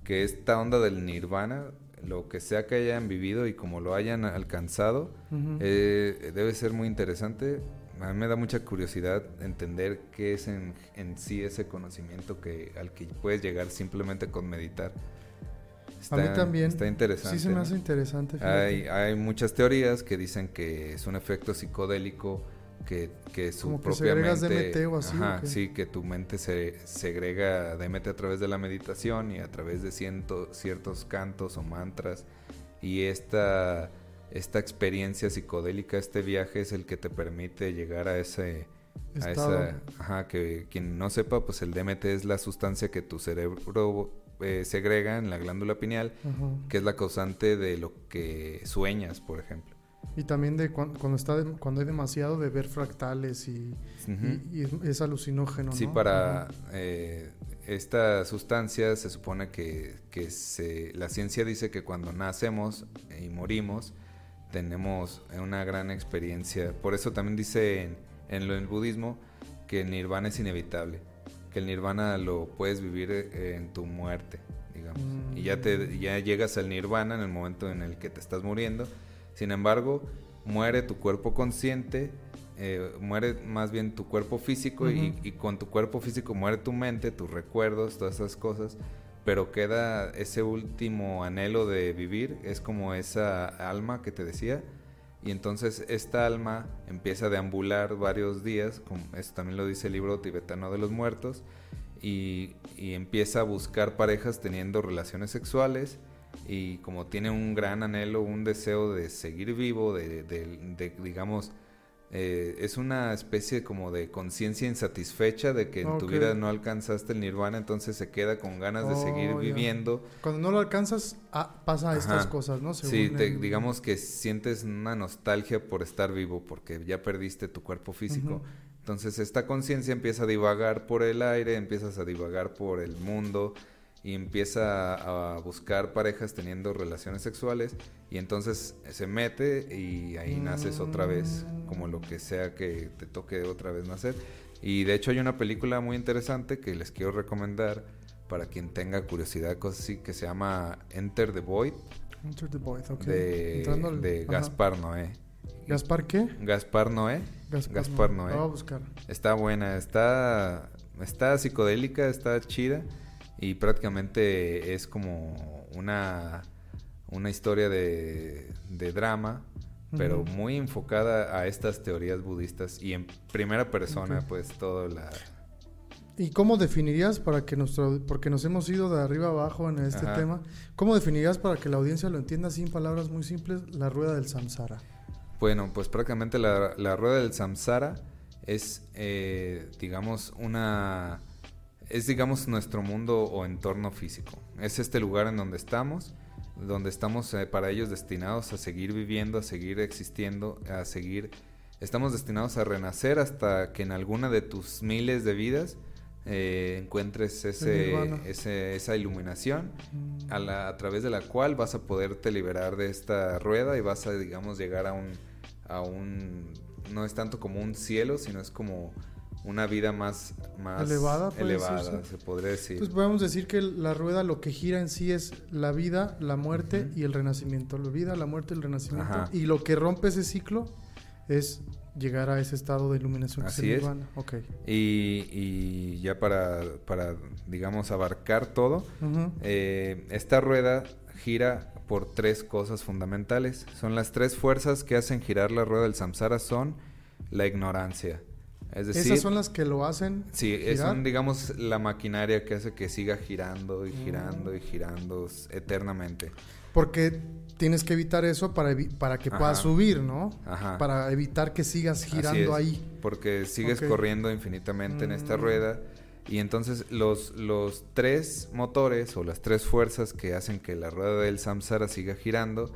que esta onda del nirvana, lo que sea que hayan vivido y como lo hayan alcanzado, Ujú. eh, debe ser muy interesante. A mí me da mucha curiosidad entender qué es en, en sí ese conocimiento que al que puedes llegar simplemente con meditar. a mí Está- también. Está interesante. Sí se me ¿no? hace interesante. fíjate. Hay, hay muchas teorías que dicen que es un efecto psicodélico, que, que su Como que propia mente... DMT o así, ¿o Ajá, sí, que tu mente se segrega DMT a través de la meditación y a través de ciento- ciertos cantos o mantras. Y esta, esta experiencia psicodélica, este viaje es el que te permite llegar a ese... A esa, ajá, que quien no sepa, pues el DMT es la sustancia que tu cerebro eh, segrega en la glándula pineal Ajá. que es la causante de lo que sueñas, por ejemplo. Y también de cuan- cuando está de- cuando hay demasiado de ver fractales y, Ujú. y- y es, es alucinógeno, Sí, ¿no? para eh, esta sustancia se supone que, que se, la ciencia dice que cuando nacemos y morimos tenemos una gran experiencia. Por eso también dice en, en lo- en el budismo que el nirvana es inevitable, que el nirvana lo puedes vivir eh, en tu muerte, digamos. Mm. Y ya, te, ya llegas al nirvana en el momento en el que te estás muriendo. Sin embargo, muere tu cuerpo consciente, eh, muere más bien tu cuerpo físico y, con tu cuerpo físico muere tu mente, tus recuerdos, todas esas cosas. Pero queda ese último anhelo de vivir, es como esa alma que te decía. Y entonces esta alma empieza a deambular varios días, como eso también lo dice el libro tibetano de los muertos, y, y empieza a buscar parejas teniendo relaciones sexuales y como tiene un gran anhelo, un deseo de seguir vivo, de, de- de, digamos, eh, es una especie como de conciencia insatisfecha de que en tu vida no alcanzaste el nirvana, entonces se queda con ganas de seguir Oh, viviendo. Cuando no lo alcanzas, ah, pasa estas cosas, ¿no? Sí, Según te- el- digamos que sientes una nostalgia por estar vivo porque ya perdiste tu cuerpo físico. Entonces esta conciencia empieza a divagar por el aire, empiezas a divagar por el mundo y empieza a, buscar parejas teniendo relaciones sexuales y entonces se mete y ahí naces otra vez, como lo que sea que te toque otra vez nacer. Y de hecho hay una película muy interesante que les quiero recomendar para quien tenga curiosidad, cosas así, que se llama Enter the Void Enter the Void, ok. de, al- de. Gaspar Noé. ¿Gaspar qué? Gaspar Noé. Gaspar no. Noé. La voy a buscar. Está buena, está, está psicodélica, está chida y prácticamente es como una, una historia de, de drama pero muy enfocada a estas teorías budistas y en primera persona, pues todo la... ¿Y cómo definirías para que nuestro, porque nos hemos ido de arriba abajo en este Ajá. tema, cómo definirías para que la audiencia lo entienda sin palabras muy simples la rueda del samsara? Bueno, pues prácticamente la, la rueda del samsara es, eh, digamos, una... Es, digamos, nuestro mundo o entorno físico. Es este lugar en donde estamos, donde estamos eh, para ellos destinados a seguir viviendo, a seguir existiendo, a seguir... Estamos destinados a renacer hasta que en alguna de tus miles de vidas eh, encuentres ese, ese- esa iluminación Mm, a, la- a través de la cual vas a poderte liberar de esta rueda y vas a, digamos, llegar a un, a un, no es tanto como un cielo, sino es como una vida más, más Elevada, elevada, se podría decir. Entonces podemos decir que la rueda lo que gira en sí es la vida, la muerte y el renacimiento. La vida, la muerte y el renacimiento. Ajá. Y lo que rompe ese ciclo es llegar a ese estado de iluminación que Así es es. el nirvana. Ok. Y, y ya para, para, digamos, abarcar todo, eh, esta rueda gira por tres cosas fundamentales. Son las tres fuerzas que hacen girar la rueda del samsara son la ignorancia. Es decir, Esas son las que lo hacen. Sí, girar. son, digamos, la maquinaria que hace que siga girando y girando Mm. y girando s- eternamente. Porque tienes que evitar eso para, evi- para que puedas Ajá. subir, ¿no? Ajá. Para evitar que sigas girando ahí. Porque sigues corriendo infinitamente en esta Mm. rueda. Y entonces los, los tres motores o las tres fuerzas que hacen que la rueda del samsara siga girando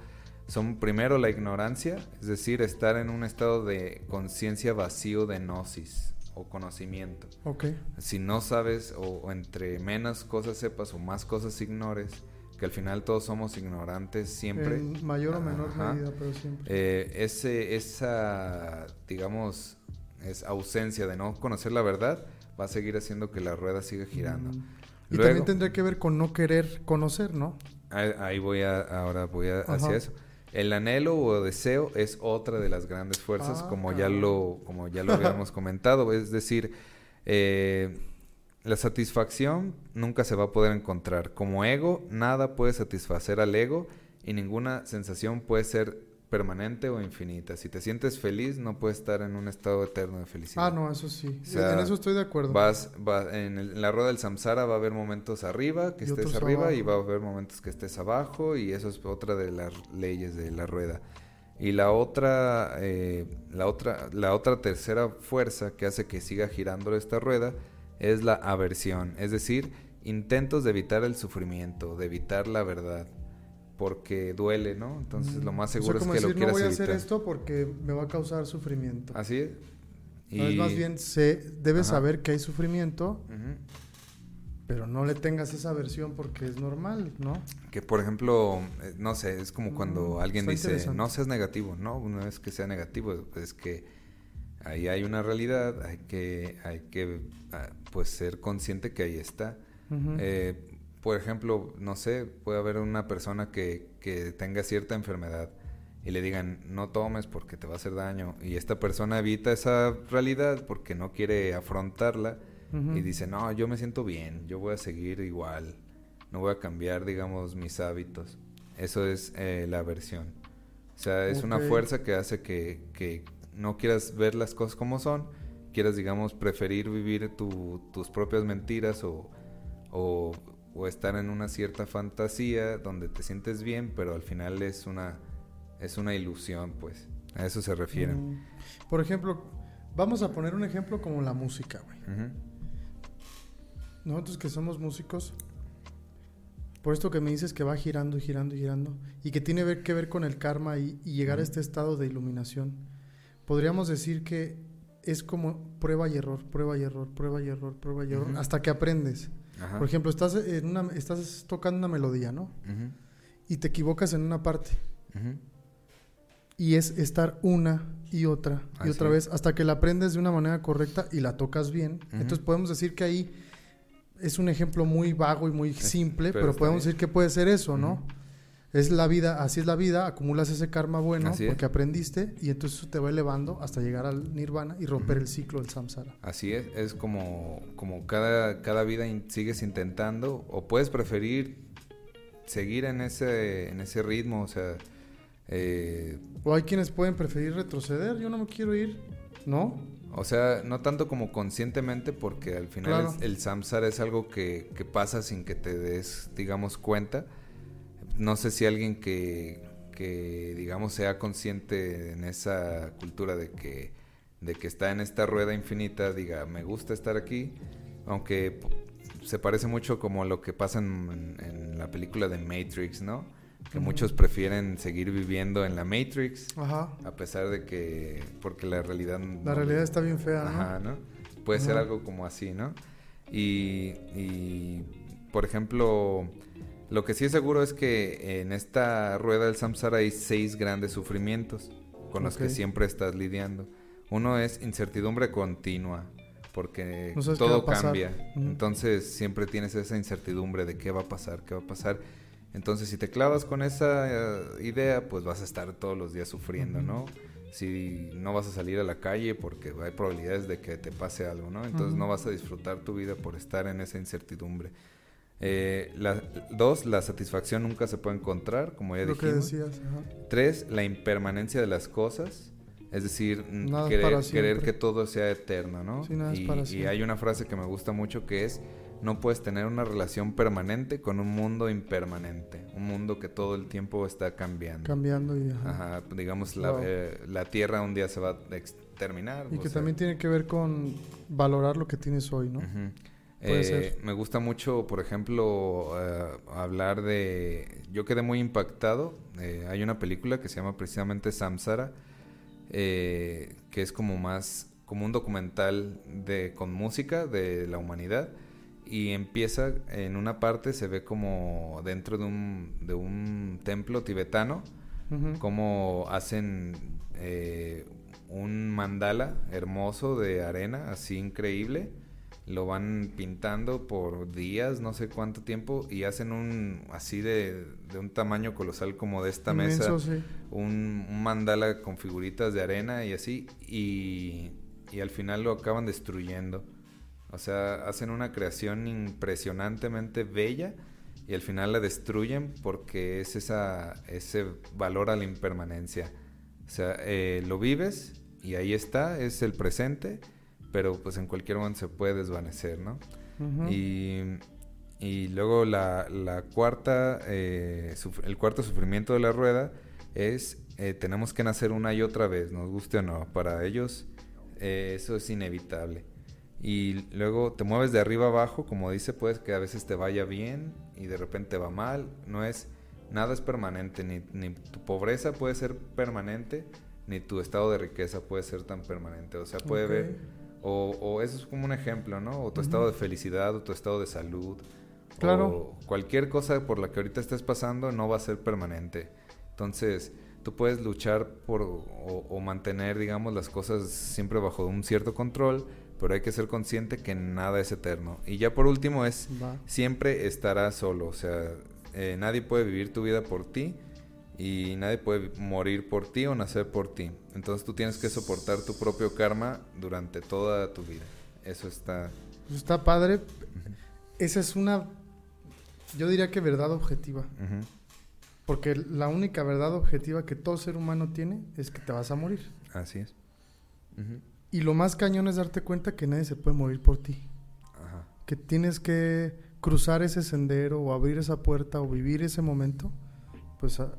son primero la ignorancia, es decir, estar en un estado de conciencia vacío de gnosis o conocimiento. Ok. si no sabes o, o entre menos cosas sepas o más cosas ignores, que al final todos somos ignorantes siempre. En mayor o menor Ajá. medida, pero siempre. Eh, ese, esa, digamos, es ausencia de no conocer la verdad va a seguir haciendo que la rueda siga girando. Mm. Y Luego- también tendría que ver con no querer conocer, ¿no? Ahí, voy a, ahora voy a, hacia eso. El anhelo o deseo es otra de las grandes fuerzas, Ah, como ya lo, como ya lo habíamos comentado. Es decir, eh, la satisfacción nunca se va a poder encontrar. Como ego, nada puede satisfacer al ego y ninguna sensación puede ser permanente o infinita. Si te sientes feliz, no puedes estar en un estado eterno de felicidad. Ah, no, eso sí. O sea, en eso estoy de acuerdo. Vas, va- en, el- en la rueda del samsara va a haber momentos arriba, que Y estés arriba, y va a haber momentos que estés abajo, y eso es otra de las leyes de la rueda. Y la otra, eh, la otra, la otra tercera fuerza que hace que siga girando esta rueda es la aversión, es decir, intentos de evitar el sufrimiento, de evitar la verdad, porque duele, ¿no? Entonces lo más. O sea, seguro es que decir, lo quieras no voy a evitar. hacer esto porque me va a causar sufrimiento. Así es. No, es más bien, se, debes Ajá. saber que hay sufrimiento, pero no le tengas esa versión porque es normal, ¿no? Que por ejemplo, eh, no sé, es como cuando alguien dice, no seas negativo, no, no es que sea negativo, es que ahí hay una realidad, hay que, hay que ah, pues ser consciente que ahí está. Eh, por ejemplo, no sé, puede haber una persona que, que tenga cierta enfermedad y le digan, no tomes porque te va a hacer daño, y esta persona evita esa realidad porque no quiere afrontarla y dice, no, yo me siento bien, yo voy a seguir igual, no voy a cambiar, digamos, mis hábitos. Eso es eh, la aversión. O sea, es una fuerza que hace que, que no quieras ver las cosas como son, quieras, digamos, preferir vivir tu- tus propias mentiras o, o, o estar en una cierta fantasía donde te sientes bien, pero al final es una, es una ilusión, pues. A eso se refieren. Mm. Por ejemplo, vamos a poner un ejemplo como la música, güey. Nosotros que somos músicos, por esto que me dices que va girando y girando y girando, y que tiene ver- que ver con el karma y, y llegar a este estado de iluminación, podríamos decir que es como prueba y error, prueba y error, prueba y error, prueba y error, hasta que aprendes. Ajá. Por ejemplo, estás, en una, estás tocando una melodía, ¿no? Y te equivocas en una parte. Y es estar una y otra y Así otra vez hasta que la aprendes de una manera correcta y la tocas bien. Entonces podemos decir que ahí es un ejemplo muy vago y muy simple, pero podemos bien. decir que puede ser eso, ¿no? Es la vida, así es la vida, acumulas ese karma bueno Así es. porque aprendiste y entonces eso te va elevando hasta llegar al nirvana y romper el ciclo del samsara. Así es, es como, como cada, cada vida in- sigues intentando o puedes preferir seguir en ese, en ese ritmo, o sea, Eh, O hay quienes pueden preferir retroceder. Yo no me quiero ir. ¿No? o sea, no tanto como conscientemente, porque al final Claro. el samsara es algo que, que pasa sin que te des, digamos, cuenta. No sé si alguien que, que, digamos, sea consciente en esa cultura de que, de que está en esta rueda infinita, diga, me gusta estar aquí, aunque se parece mucho como lo que pasa en, en la película de Matrix, ¿no? Que muchos prefieren seguir viviendo en la Matrix, Ajá. a pesar de que, porque la realidad... La realidad está bien fea, ¿no? Ajá, ¿no? Puede ser algo como así, ¿no? Y, y, por ejemplo, lo que sí es seguro es que en esta rueda del samsara hay seis grandes sufrimientos con los que siempre estás lidiando. Uno es incertidumbre continua, porque No todo cambia. Entonces siempre tienes esa incertidumbre de qué va a pasar, qué va a pasar. Entonces si te clavas con esa eh, idea, pues vas a estar todos los días sufriendo. ¿no? Si no vas a salir a la calle porque hay probabilidades de que te pase algo, ¿no? Entonces no vas a disfrutar tu vida por estar en esa incertidumbre. Eh, la- dos, la satisfacción nunca se puede encontrar, como ya Lo que dijimos. decías. Ajá. Tres, la impermanencia de las cosas. Es decir, Nada es querer, querer que todo sea eterno, ¿no? Sí, nada es y, para y hay una frase que me gusta mucho que es, no puedes tener una relación permanente con un mundo impermanente. Un mundo que todo el tiempo está cambiando. Cambiando y... ajá. Ajá, digamos, la, eh, la Tierra un día se va a exterminar. Y que sea, también tiene que ver con valorar lo que tienes hoy, ¿no? Ujú. Puede Eh, ser. Me gusta mucho, por ejemplo, eh, hablar de... Yo quedé muy impactado. eh, hay una película que se llama precisamente Samsara, eh, que es como más como un documental de con música de la humanidad y empieza en una parte se ve como dentro de un, de un templo tibetano Ujú. cómo hacen eh, un mandala hermoso de arena, así increíble. Lo van pintando por días, no sé cuánto tiempo, y hacen un así de, de un tamaño colosal como de esta Inmenso, mesa, sí. un, un mandala con figuritas de arena y así, y, y al final lo acaban destruyendo. O sea, hacen una creación impresionantemente bella y al final la destruyen porque es esa, ese valor a la impermanencia. O sea, eh, lo vives y ahí está, es el presente, pero pues en cualquier momento se puede desvanecer, ¿no? Y, y luego la, la cuarta, eh, el cuarto sufrimiento de la rueda es eh, tenemos que nacer una y otra vez, nos guste o no. Para ellos eh, eso es inevitable. Y luego te mueves de arriba abajo, como dice, pues que a veces te vaya bien y de repente va mal. No es, nada es permanente, ni, ni tu pobreza puede ser permanente, ni tu estado de riqueza puede ser tan permanente. O sea, puede Ok. ver, o, o eso es como un ejemplo, ¿no? O tu estado de felicidad, o tu estado de salud. Claro. O cualquier cosa por la que ahorita estés pasando no va a ser permanente. Entonces, tú puedes luchar por o, o mantener, digamos, las cosas siempre bajo un cierto control, pero hay que ser consciente que nada es eterno. Y ya por último es, Va. siempre estarás solo. O sea, eh, nadie puede vivir tu vida por ti y nadie puede morir por ti o nacer por ti. Entonces tú tienes que soportar tu propio karma durante toda tu vida. Eso está... Está padre. Esa es una, yo diría que verdad objetiva. Porque la única verdad objetiva que todo ser humano tiene es que te vas a morir. Así es. Y lo más cañón es darte cuenta que nadie se puede morir por ti. Ajá. Que tienes que cruzar ese sendero o abrir esa puerta o vivir ese momento. Pues a-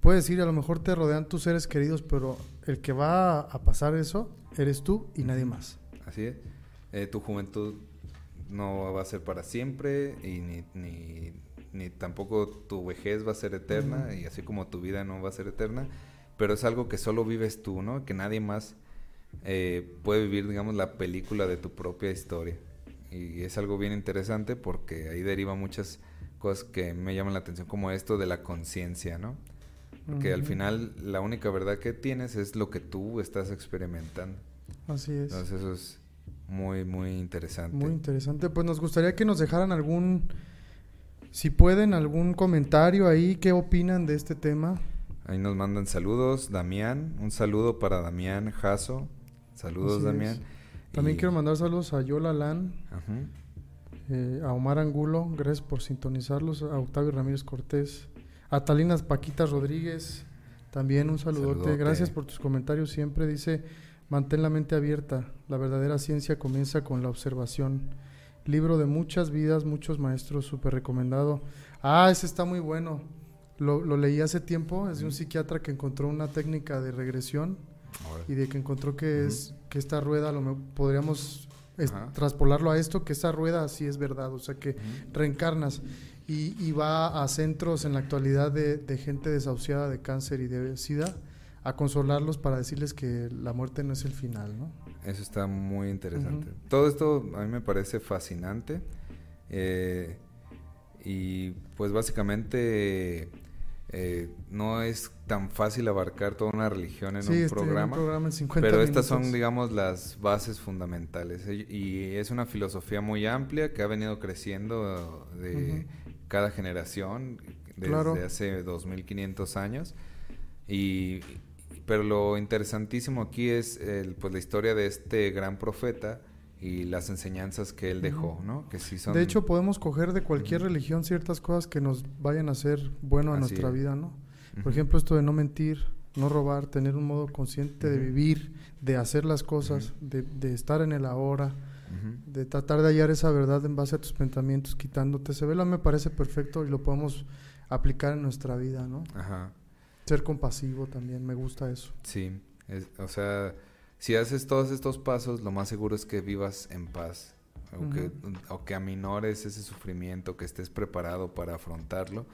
puedes ir, a lo mejor te rodean tus seres queridos, pero el que va a, pasar eso eres tú y nadie más. Así es. Eh, tu juventud no va a ser para siempre y ni, ni, ni tampoco tu vejez va a ser eterna y así como tu vida no va a ser eterna, pero es algo que solo vives tú, ¿no? Que nadie más eh, puede vivir, digamos, la película de tu propia historia. Y es algo bien interesante porque ahí deriva muchas cosas que me llaman la atención, como esto de la conciencia, ¿no? Porque al final la única verdad que tienes es lo que tú estás experimentando. Así es. Entonces eso es muy, muy interesante. Muy interesante. Pues nos gustaría que nos dejaran algún, si pueden, algún comentario ahí. ¿Qué opinan de este tema? Ahí nos mandan saludos, Damián. Un saludo para Damián Jasso. Saludos, Así Damián. También quiero mandar saludos a Yola Lan, Ajá. eh, a Omar Angulo, gracias por sintonizarlos, a Octavio Ramírez Cortés, a Talinas Paquitas Rodríguez, También un saludote. Saludote. Gracias por tus comentarios. Siempre dice, mantén la mente abierta. La verdadera ciencia comienza con la observación. Libro de muchas vidas, muchos maestros, súper recomendado. Ah, ese está muy bueno. Lo, lo leí hace tiempo. Es de un psiquiatra que encontró una técnica de regresión y de que encontró que es que esta rueda lo me- podríamos es- traspolarlo a esto, que esta rueda sí es verdad, o sea que reencarnas y, y va a centros en la actualidad de, de gente desahuciada de cáncer y de SIDA a consolarlos para decirles que la muerte no es el final, ¿no? Eso está muy interesante. Todo esto a mí me parece fascinante. eh, y pues básicamente eh, no es tan fácil abarcar toda una religión en sí, un este, programa. un programa en 50 Pero estas son, digamos, las bases fundamentales. Y y es una filosofía muy amplia que ha venido creciendo de cada generación desde Claro. hace 2500 años. Y, pero lo interesantísimo aquí es el, pues, la historia de este gran profeta y las enseñanzas que él dejó, ¿no? Que sí son... De hecho, podemos coger de cualquier religión ciertas cosas que nos vayan a hacer bueno a Así nuestra es. vida, ¿no? Por ejemplo, esto de no mentir, no robar, tener un modo consciente de vivir, de hacer las cosas, de, de estar en el ahora, de tratar de hallar esa verdad en base a tus pensamientos, quitándote ese velo, me parece perfecto y lo podemos aplicar en nuestra vida, ¿no? Ajá. Ser compasivo también, me gusta eso. Sí, es- o sea, si haces todos estos pasos, lo más seguro es que vivas en paz, o, que, o que aminores ese sufrimiento, que estés preparado para afrontarlo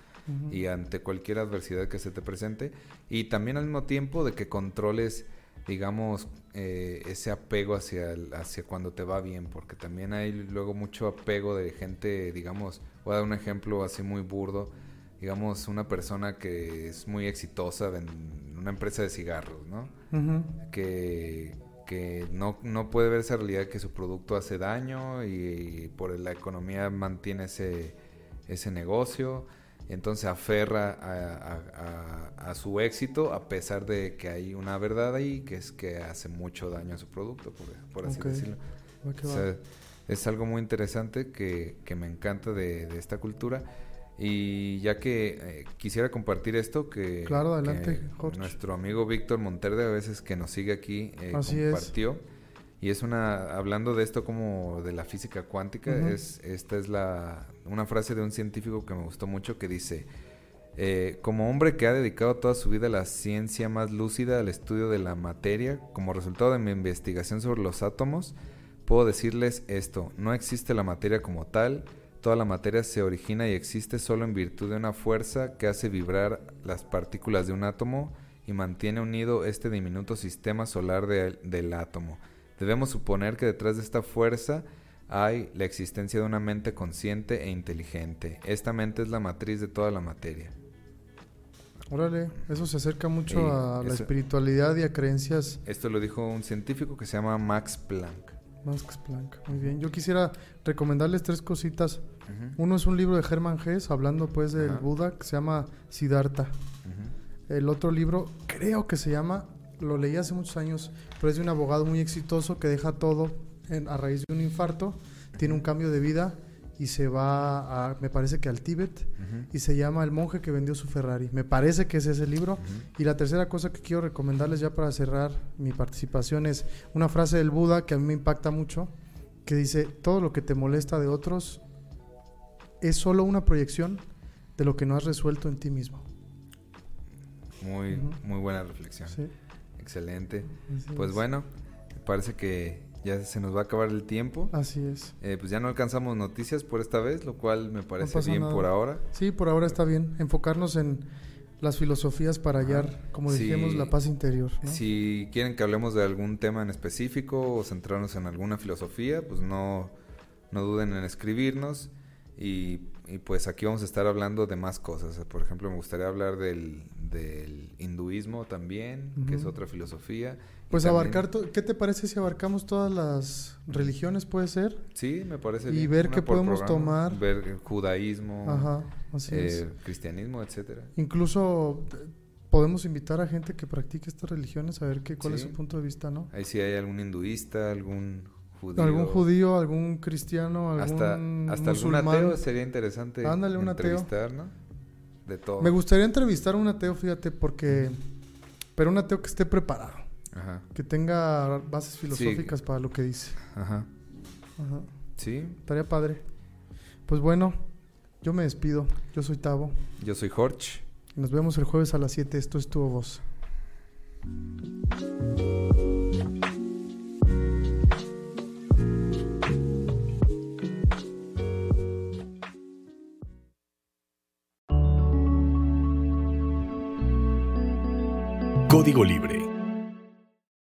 y ante cualquier adversidad que se te presente, y también al mismo tiempo de que controles, digamos, eh, ese apego hacia, el- hacia cuando te va bien, porque también hay luego mucho apego de gente, digamos, voy a dar un ejemplo así muy burdo, digamos, una persona que es muy exitosa en una empresa de cigarros, ¿no? Que, que no, no puede ver esa realidad que su producto hace daño y, por la economía mantiene ese, ese negocio. Entonces aferra a, a- a- a su éxito a pesar de que hay una verdad ahí que es que hace mucho daño a su producto, por, por así decirlo. O sea, es algo muy interesante que, que me encanta de, de esta cultura. Y ya que eh, quisiera compartir esto, que, Claro, adelante, que Jorge. nuestro amigo Víctor Monterde, a veces que nos sigue aquí, eh, Así es. compartió. Y es una, hablando de esto como de la física cuántica, es, esta es la, una frase de un científico que me gustó mucho que dice, eh, como hombre que ha dedicado toda su vida a la ciencia más lúcida al estudio de la materia, como resultado de mi investigación sobre los átomos, puedo decirles esto, no existe la materia como tal, toda la materia se origina y existe solo en virtud de una fuerza que hace vibrar las partículas de un átomo y mantiene unido este diminuto sistema solar de- del átomo. Debemos suponer que detrás de esta fuerza hay la existencia de una mente consciente e inteligente. Esta mente es la matriz de toda la materia. Órale, eso se acerca mucho a la eso- espiritualidad y a creencias Esto lo dijo un científico que se llama Max Planck. Max Planck. Muy bien. Yo quisiera recomendarles tres cositas. Uno es un libro de Hermann Hesse, hablando pues del. Buda, que se llama Siddhartha. El otro libro, creo que se llama, lo leí hace muchos años, pero es de un abogado muy exitoso que deja todo en- a raíz de un infarto, tiene un cambio de vida y se va a, me parece que al Tíbet, y se llama El monje que vendió su Ferrari. Me parece que es ese libro. Y la tercera cosa que quiero recomendarles ya para cerrar mi participación es una frase del Buda que a mí me impacta mucho, que dice, todo lo que te molesta de otros es solo una proyección de lo que no has resuelto en ti mismo. Muy, muy buena reflexión. Sí, Excelente. así Pues es. bueno, parece que ya se nos va a acabar el tiempo. Así es. Eh, pues ya no alcanzamos noticias por esta vez, lo cual me parece bien nada. por ahora. Sí, por ahora está bien. Enfocarnos en las filosofías para hallar, como dijimos, la paz interior. ¿no? Si quieren que hablemos de algún tema en específico o centrarnos en alguna filosofía, pues no, no duden en escribirnos. Y, y pues aquí vamos a estar hablando de más cosas. Por ejemplo, me gustaría hablar del, del hinduismo también, que es otra filosofía. Pues también- abarcar, ¿qué te parece si abarcamos todas las religiones? Puede ser. Sí, me parece y bien. ver una qué podemos programa. tomar. Ver el judaísmo, Ajá, así es. eh, cristianismo, etcétera. Incluso eh, podemos invitar a gente que practique estas religiones a ver qué, cuál es Sí. su punto de vista, ¿no? Ahí sí hay algún hinduista, algún judío. Algún judío, algún cristiano, algún hasta, hasta algún musulmán. ateo sería interesante Ándale, un ateo. ¿no? De todo. Me gustaría entrevistar a un ateo, fíjate, porque Pero un ateo que esté preparado, Ajá. que tenga bases filosóficas para lo que dice. Ajá. Ajá. Sí, Estaría padre. Pues bueno, yo me despido. Yo soy Tavo. yo soy Jorge. Nos vemos el jueves a las 7. Esto es tu Código Libre.